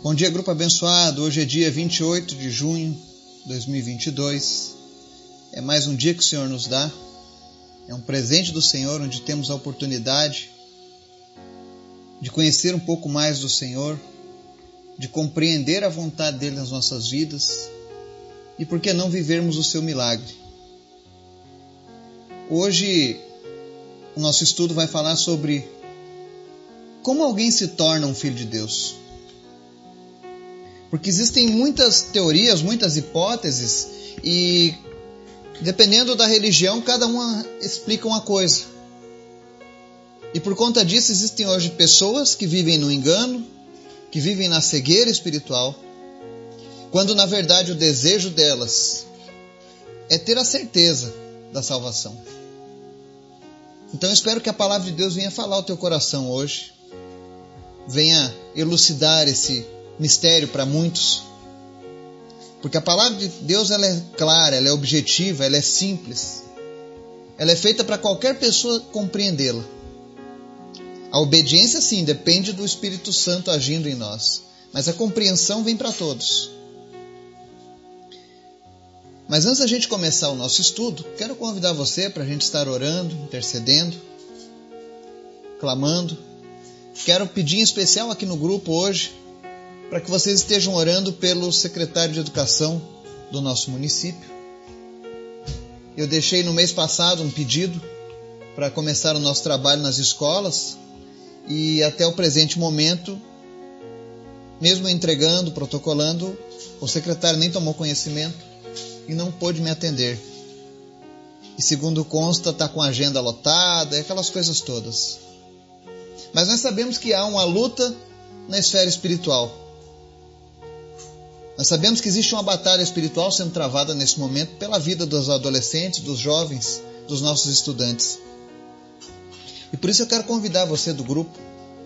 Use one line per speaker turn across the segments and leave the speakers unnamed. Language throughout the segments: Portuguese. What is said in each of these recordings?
Bom dia, grupo abençoado. Hoje é dia 28 de junho de 2022. É mais um dia que o Senhor nos dá. É um presente do Senhor onde temos a oportunidade de conhecer um pouco mais do Senhor, de compreender a vontade dele nas nossas vidas e por que não vivermos o seu milagre. Hoje o nosso estudo vai falar sobre como alguém se torna um filho de Deus. Porque existem muitas teorias, muitas hipóteses e dependendo da religião, cada uma explica uma coisa. E por conta disso existem hoje pessoas que vivem no engano, que vivem na cegueira espiritual, quando na verdade o desejo delas é ter a certeza da salvação. Então espero que a palavra de Deus venha falar ao teu coração hoje, venha elucidar esse mistério para muitos. Porque a palavra de Deus ela é clara, ela é objetiva, ela é simples. Ela é feita para qualquer pessoa compreendê-la. A obediência, sim, depende do Espírito Santo agindo em nós, mas a compreensão vem para todos. Mas antes da gente começar o nosso estudo, quero convidar você para a gente estar orando, intercedendo, clamando. Quero pedir em especial aqui no grupo hoje para que vocês estejam orando pelo secretário de Educação do nosso município. Eu deixei no mês passado um pedido para começar o nosso trabalho nas escolas e até o presente momento, mesmo entregando, protocolando, o secretário nem tomou conhecimento e não pôde me atender. E segundo consta, está com a agenda lotada, aquelas coisas todas. Mas nós sabemos que há uma luta na esfera espiritual. Nós sabemos que existe uma batalha espiritual sendo travada nesse momento pela vida dos adolescentes, dos jovens, dos nossos estudantes. E por isso eu quero convidar você do grupo,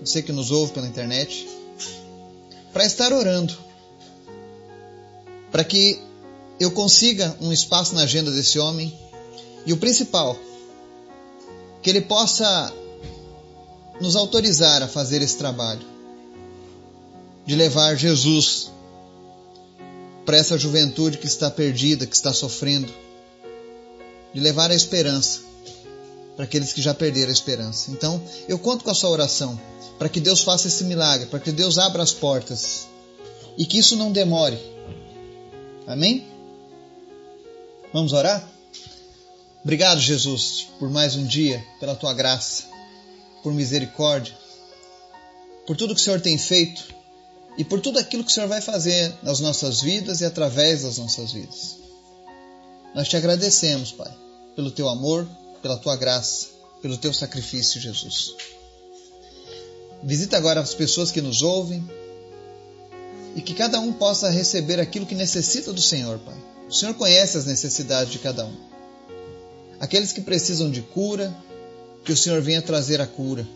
você que nos ouve pela internet, para estar orando, para que eu consiga um espaço na agenda desse homem e o principal, que ele possa nos autorizar a fazer esse trabalho de levar Jesus para essa juventude que está perdida, que está sofrendo, de levar a esperança para aqueles que já perderam a esperança. Então, eu conto com a sua oração para que Deus faça esse milagre, para que Deus abra as portas e que isso não demore. Amém? Vamos orar? Obrigado, Jesus, por mais um dia, pela tua graça, por misericórdia, por tudo que o Senhor tem feito e por tudo aquilo que o Senhor vai fazer nas nossas vidas e através das nossas vidas. Nós te agradecemos, Pai, pelo teu amor, pela tua graça, pelo teu sacrifício, Jesus. Visita agora as pessoas que nos ouvem e que cada um possa receber aquilo que necessita do Senhor, Pai. O Senhor conhece as necessidades de cada um. Aqueles que precisam de cura, que o Senhor venha trazer a cura.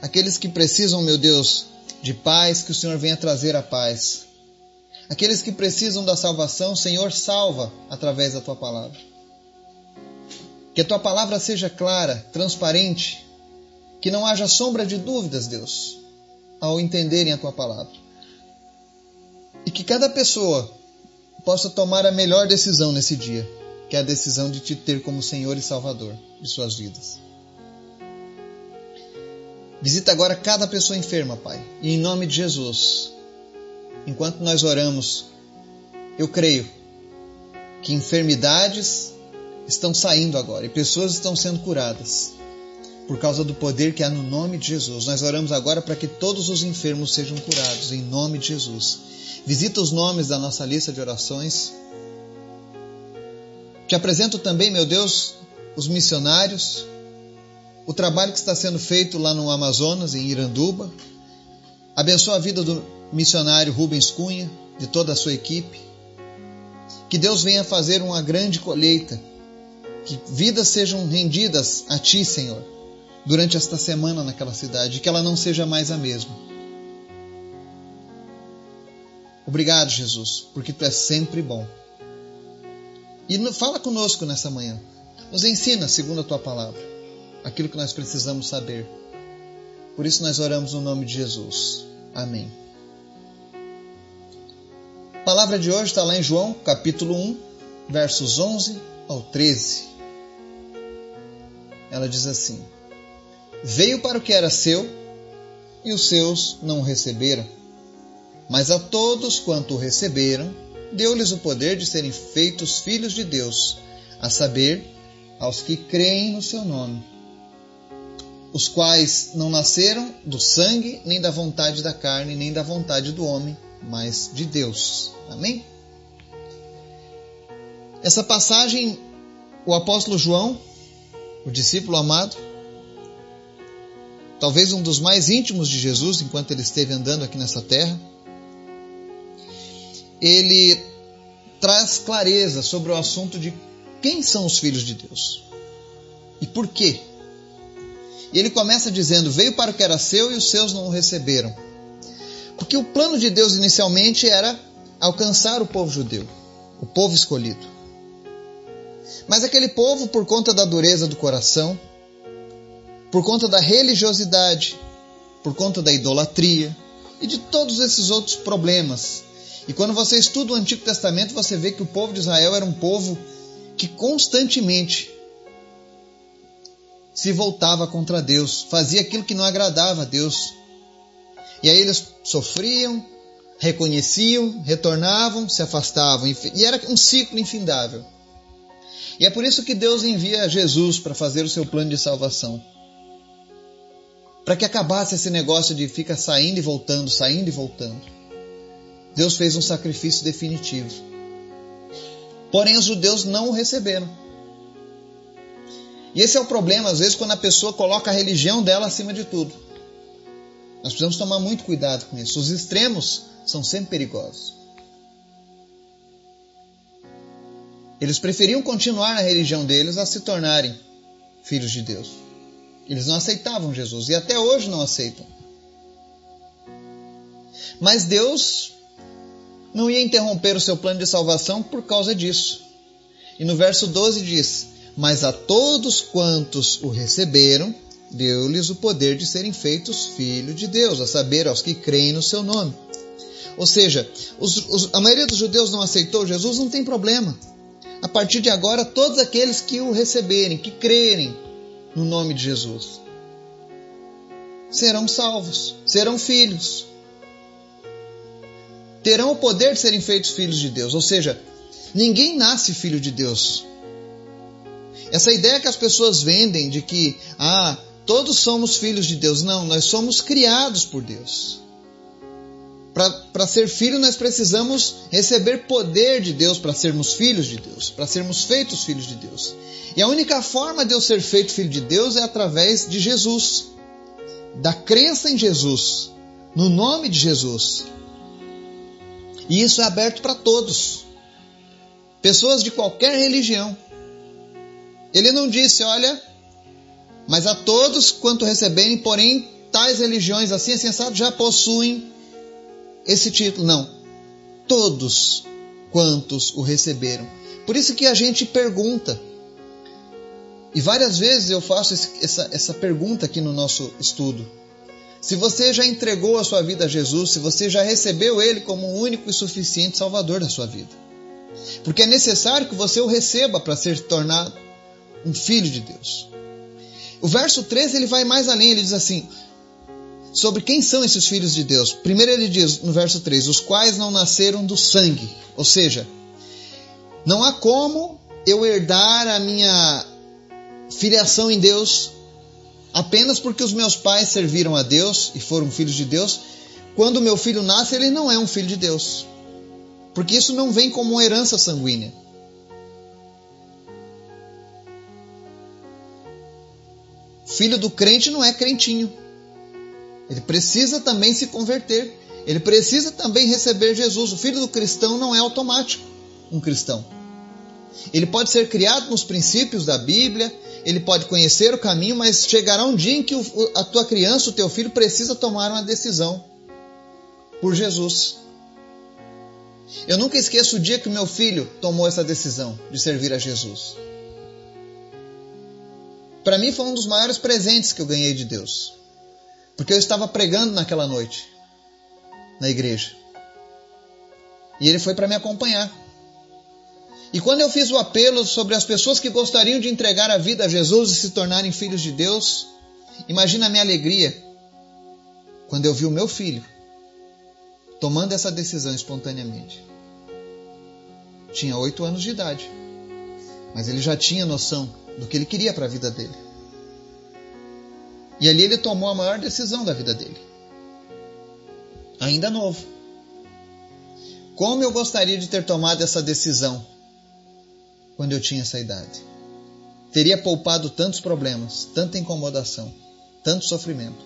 Aqueles que precisam, meu Deus, de paz, que o Senhor venha trazer a paz. Aqueles que precisam da salvação, Senhor, salva através da tua palavra. Que a tua palavra seja clara, transparente, que não haja sombra de dúvidas, Deus, ao entenderem a tua palavra. E que cada pessoa possa tomar a melhor decisão nesse dia, que é a decisão de te ter como Senhor e Salvador de suas vidas. Visita agora cada pessoa enferma, Pai. E em nome de Jesus, enquanto nós oramos, eu creio que enfermidades estão saindo agora e pessoas estão sendo curadas por causa do poder que há no nome de Jesus. Nós oramos agora para que todos os enfermos sejam curados em nome de Jesus. Visita os nomes da nossa lista de orações. Te apresento também, meu Deus, os missionários, o trabalho que está sendo feito lá no Amazonas, em Iranduba. Abençoa a vida do missionário Rubens Cunha, de toda a sua equipe. Que Deus venha fazer uma grande colheita. Que vidas sejam rendidas a Ti, Senhor, durante esta semana naquela cidade. Que ela não seja mais a mesma. Obrigado, Jesus, porque Tu és sempre bom. E fala conosco nessa manhã. Nos ensina segundo a Tua palavra aquilo que nós precisamos saber. Por isso nós oramos no nome de Jesus. Amém. A palavra de hoje está lá em João, capítulo 1, versos 11 ao 13. Ela diz assim: Veio para o que era seu, e os seus não o receberam. Mas a todos quanto o receberam, deu-lhes o poder de serem feitos filhos de Deus, a saber, aos que creem no seu nome, os quais não nasceram do sangue, nem da vontade da carne, nem da vontade do homem, mas de Deus. Amém? Essa passagem, o apóstolo João, o discípulo amado, talvez um dos mais íntimos de Jesus enquanto ele esteve andando aqui nessa terra, ele traz clareza sobre o assunto de quem são os filhos de Deus e por quê. E ele começa dizendo: Veio para o que era seu e os seus não o receberam. Porque o plano de Deus inicialmente era alcançar o povo judeu, o povo escolhido. Mas aquele povo, por conta da dureza do coração, por conta da religiosidade, por conta da idolatria e de todos esses outros problemas. E quando você estuda o Antigo Testamento, você vê que o povo de Israel era um povo que constantemente se voltava contra Deus, fazia aquilo que não agradava a Deus. E aí eles sofriam, reconheciam, retornavam, se afastavam, e era um ciclo infindável. E é por isso que Deus envia Jesus para fazer o seu plano de salvação. Para que acabasse esse negócio de ficar saindo e voltando, saindo e voltando. Deus fez um sacrifício definitivo. Porém, os judeus não o receberam. E esse é o problema, às vezes, quando a pessoa coloca a religião dela acima de tudo. Nós precisamos tomar muito cuidado com isso. Os extremos são sempre perigosos. Eles preferiam continuar na religião deles a se tornarem filhos de Deus. Eles não aceitavam Jesus e até hoje não aceitam. Mas Deus não ia interromper o seu plano de salvação por causa disso. E no verso 12 diz: Mas a todos quantos o receberam, deu-lhes o poder de serem feitos filhos de Deus, a saber, aos que creem no seu nome. Ou seja, os, os, a maioria dos judeus não aceitou Jesus, não tem problema. A partir de agora, todos aqueles que o receberem, que crerem no nome de Jesus, serão salvos, serão filhos. Terão o poder de serem feitos filhos de Deus. Ou seja, ninguém nasce filho de Deus. Essa ideia que as pessoas vendem de que, ah, todos somos filhos de Deus. Não, nós somos criados por Deus. Para ser filho, nós precisamos receber poder de Deus para sermos filhos de Deus, para sermos feitos filhos de Deus. E a única forma de eu ser feito filho de Deus é através de Jesus, da crença em Jesus, no nome de Jesus. E isso é aberto para todos, pessoas de qualquer religião. Ele não disse, olha, mas a todos quanto receberem, porém, tais religiões assim é sensato já possuem esse título. Não. Todos quantos o receberam. Por isso que a gente pergunta. E várias vezes eu faço essa, essa pergunta aqui no nosso estudo. Se você já entregou a sua vida a Jesus, se você já recebeu Ele como o único e suficiente Salvador da sua vida. Porque é necessário que você o receba para ser tornado um filho de Deus. O verso 13 ele vai mais além, ele diz assim: sobre quem são esses filhos de Deus. Primeiro ele diz no verso 3: os quais não nasceram do sangue. Ou seja, não há como eu herdar a minha filiação em Deus apenas porque os meus pais serviram a Deus e foram filhos de Deus. Quando meu filho nasce, ele não é um filho de Deus. Porque isso não vem como herança sanguínea. Filho do crente não é crentinho. Ele precisa também se converter. Ele precisa também receber Jesus. O filho do cristão não é automático um cristão. Ele pode ser criado nos princípios da Bíblia, ele pode conhecer o caminho, mas chegará um dia em que a tua criança, o teu filho, precisa tomar uma decisão por Jesus. Eu nunca esqueço o dia que meu filho tomou essa decisão de servir a Jesus. Para mim foi um dos maiores presentes que eu ganhei de Deus. Porque eu estava pregando naquela noite na igreja. E ele foi para me acompanhar. E quando eu fiz o apelo sobre as pessoas que gostariam de entregar a vida a Jesus e se tornarem filhos de Deus, imagina a minha alegria quando eu vi o meu filho tomando essa decisão espontaneamente. Tinha oito anos de idade, mas ele já tinha noção do que ele queria para a vida dele. E ali ele tomou a maior decisão da vida dele. Ainda novo. Como eu gostaria de ter tomado essa decisão quando eu tinha essa idade. Teria poupado tantos problemas, tanta incomodação, tanto sofrimento.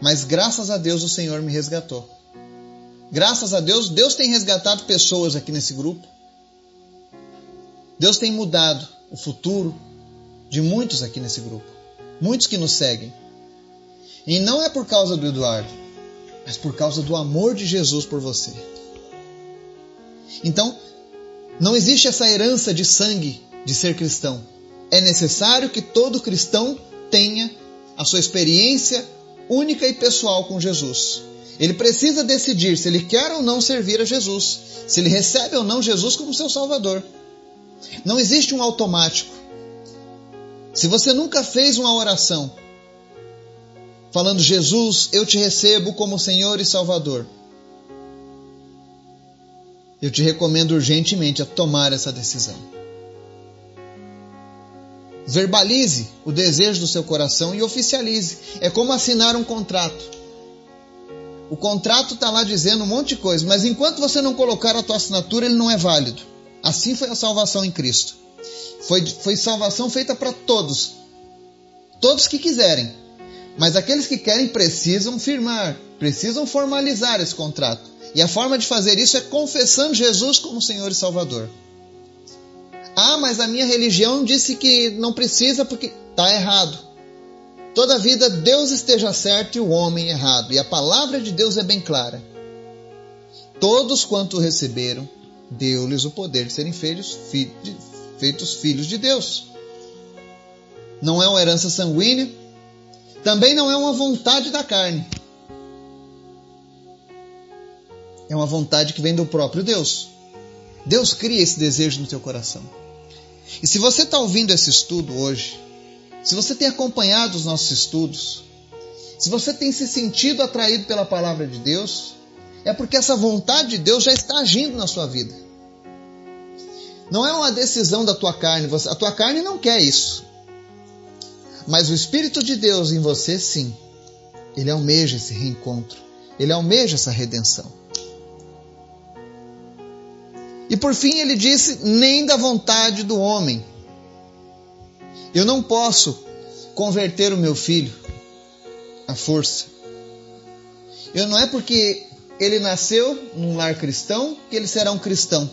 Mas graças a Deus o Senhor me resgatou. Graças a Deus, Deus tem resgatado pessoas aqui nesse grupo. Deus tem mudado o futuro de muitos aqui nesse grupo. Muitos que nos seguem. E não é por causa do Eduardo, mas por causa do amor de Jesus por você. Então, não existe essa herança de sangue de ser cristão. É necessário que todo cristão tenha a sua experiência única e pessoal com Jesus. Ele precisa decidir se ele quer ou não servir a Jesus, se ele recebe ou não Jesus como seu Salvador. Não existe um automático. Se você nunca fez uma oração falando, Jesus, eu te recebo como Senhor e Salvador, eu te recomendo urgentemente a tomar essa decisão. Verbalize o desejo do seu coração e oficialize. É como assinar um contrato. O contrato está lá dizendo um monte de coisa, mas enquanto você não colocar a tua assinatura, ele não é válido. Assim foi a salvação em Cristo. Foi, foi salvação feita para todos. Todos que quiserem. Mas aqueles que querem precisam firmar, precisam formalizar esse contrato. E a forma de fazer isso é confessando Jesus como Senhor e Salvador. Ah, mas a minha religião disse que não precisa porque está errado. Toda vida Deus esteja certo e o homem errado. E a palavra de Deus é bem clara. Todos quanto receberam, deu-lhes o poder de serem feitos, feitos filhos de Deus. Não é uma herança sanguínea, também não é uma vontade da carne. É uma vontade que vem do próprio Deus. Deus cria esse desejo no teu coração. E se você está ouvindo esse estudo hoje, se você tem acompanhado os nossos estudos, se você tem se sentido atraído pela palavra de Deus, é porque essa vontade de Deus já está agindo na sua vida. Não é uma decisão da tua carne, a tua carne não quer isso. Mas o Espírito de Deus em você, sim, ele almeja esse reencontro, ele almeja essa redenção. E por fim ele disse: nem da vontade do homem. Eu não posso converter o meu filho à força. Eu não é porque ele nasceu num lar cristão que ele será um cristão.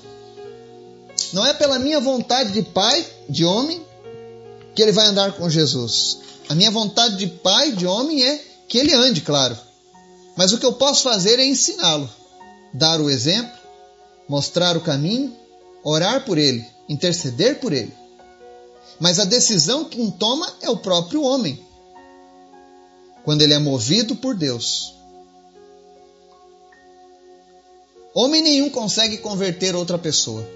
Não é pela minha vontade de pai, de homem, que ele vai andar com Jesus. A minha vontade de pai, de homem, é que ele ande, claro. Mas o que eu posso fazer é ensiná-lo, dar o exemplo mostrar o caminho, orar por ele, interceder por ele. Mas a decisão quem toma é o próprio homem, quando ele é movido por Deus. Homem nenhum consegue converter outra pessoa.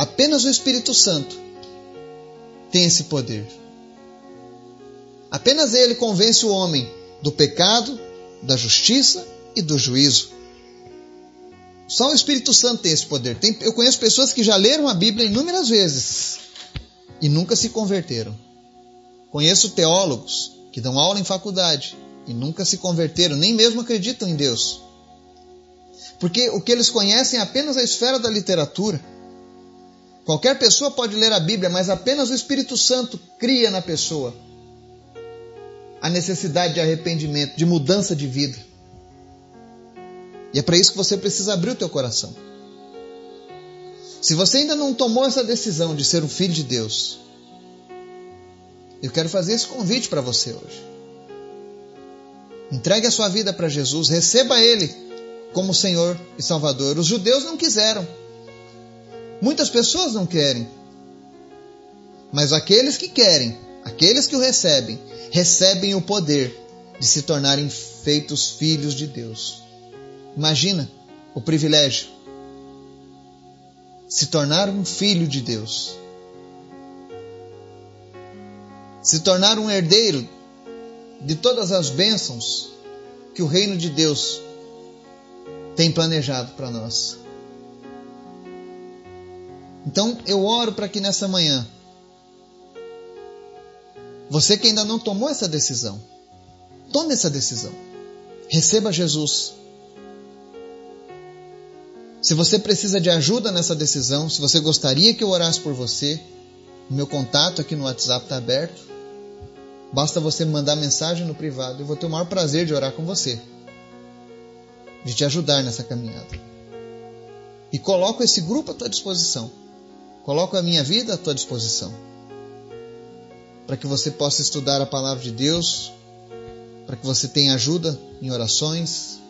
Apenas o Espírito Santo tem esse poder. Apenas ele convence o homem do pecado, da justiça e do juízo. Só o Espírito Santo tem esse poder. Tem, eu conheço pessoas que já leram a Bíblia inúmeras vezes e nunca se converteram. Conheço teólogos que dão aula em faculdade e nunca se converteram, nem mesmo acreditam em Deus. Porque o que eles conhecem é apenas a esfera da literatura. Qualquer pessoa pode ler a Bíblia, mas apenas o Espírito Santo cria na pessoa a necessidade de arrependimento, de mudança de vida. E é para isso que você precisa abrir o teu coração. Se você ainda não tomou essa decisão de ser um filho de Deus, eu quero fazer esse convite para você hoje. Entregue a sua vida para Jesus, receba Ele como Senhor e Salvador. Os judeus não quiseram. Muitas pessoas não querem. Mas aqueles que querem, aqueles que o recebem, recebem o poder de se tornarem feitos filhos de Deus. Imagina o privilégio se tornar um filho de Deus. Se tornar um herdeiro de todas as bênçãos que o reino de Deus tem planejado para nós. Então eu oro para que nessa manhã, você que ainda não tomou essa decisão, tome essa decisão. Receba Jesus. Se você precisa de ajuda nessa decisão, se você gostaria que eu orasse por você, meu contato aqui no WhatsApp está aberto. Basta você mandar mensagem no privado eu vou ter o maior prazer de orar com você, de te ajudar nessa caminhada. E coloco esse grupo à tua disposição. Coloco a minha vida à tua disposição. Para que você possa estudar a palavra de Deus, para que você tenha ajuda em orações,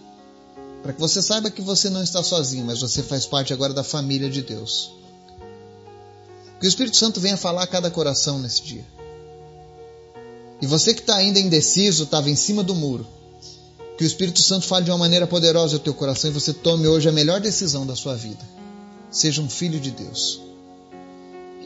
para que você saiba que você não está sozinho, mas você faz parte agora da família de Deus. Que o Espírito Santo venha falar a cada coração nesse dia. E você que está ainda indeciso, estava em cima do muro, que o Espírito Santo fale de uma maneira poderosa ao teu coração e você tome hoje a melhor decisão da sua vida. Seja um filho de Deus.